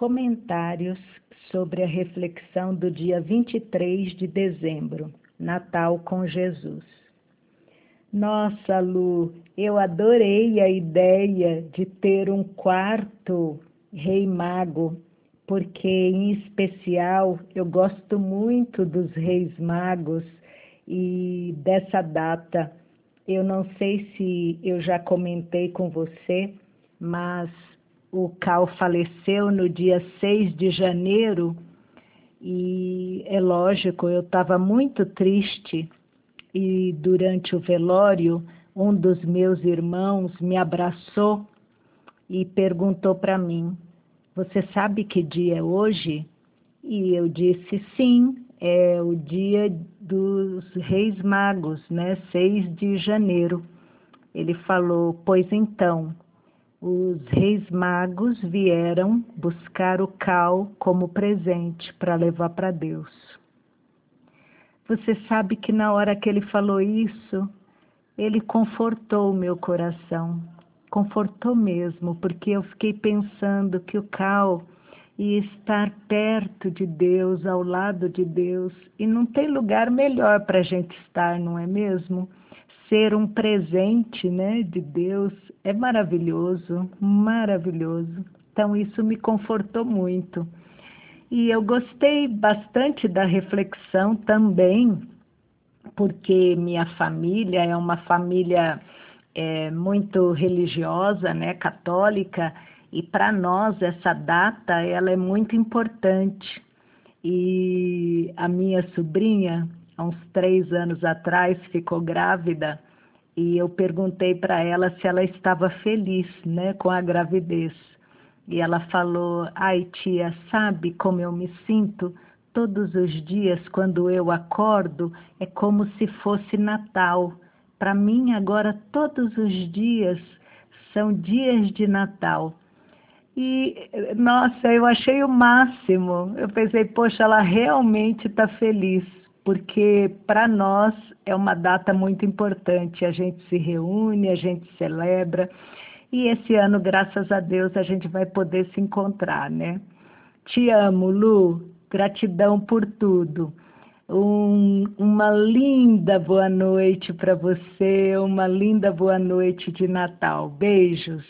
Comentários sobre a reflexão do dia 23 de dezembro, Natal com Jesus. Nossa, Lu, eu adorei a ideia de ter um quarto Rei Mago, porque em especial eu gosto muito dos Reis Magos e dessa data. Eu não sei se eu já comentei com você, mas o Cal faleceu no dia 6 de janeiro e é lógico, eu estava muito triste e durante o velório um dos meus irmãos me abraçou e perguntou para mim: Você sabe que dia é hoje? E eu disse: Sim, é o dia dos Reis Magos, né? 6 de janeiro. Ele falou: Pois então, os reis magos vieram buscar o cal como presente para levar para Deus. Você sabe que na hora que ele falou isso, ele confortou o meu coração, confortou mesmo, porque eu fiquei pensando que o cal ia estar perto de Deus, ao lado de Deus, e não tem lugar melhor para a gente estar, não é mesmo? Ser um presente né, de Deus é maravilhoso, maravilhoso. Então, isso me confortou muito. E eu gostei bastante da reflexão também, porque minha família é uma família é, muito religiosa, né, católica, e para nós essa data ela é muito importante. E a minha sobrinha, há uns três anos atrás, ficou grávida e eu perguntei para ela se ela estava feliz né, com a gravidez. E ela falou: Ai, tia, sabe como eu me sinto? Todos os dias, quando eu acordo, é como se fosse Natal. Para mim, agora, todos os dias são dias de Natal. E, nossa, eu achei o máximo. Eu pensei, poxa, ela realmente está feliz porque para nós é uma data muito importante. A gente se reúne, a gente celebra, e esse ano, graças a Deus, a gente vai poder se encontrar, né? Te amo, Lu, gratidão por tudo. Um, uma linda boa noite para você, uma linda boa noite de Natal. Beijos.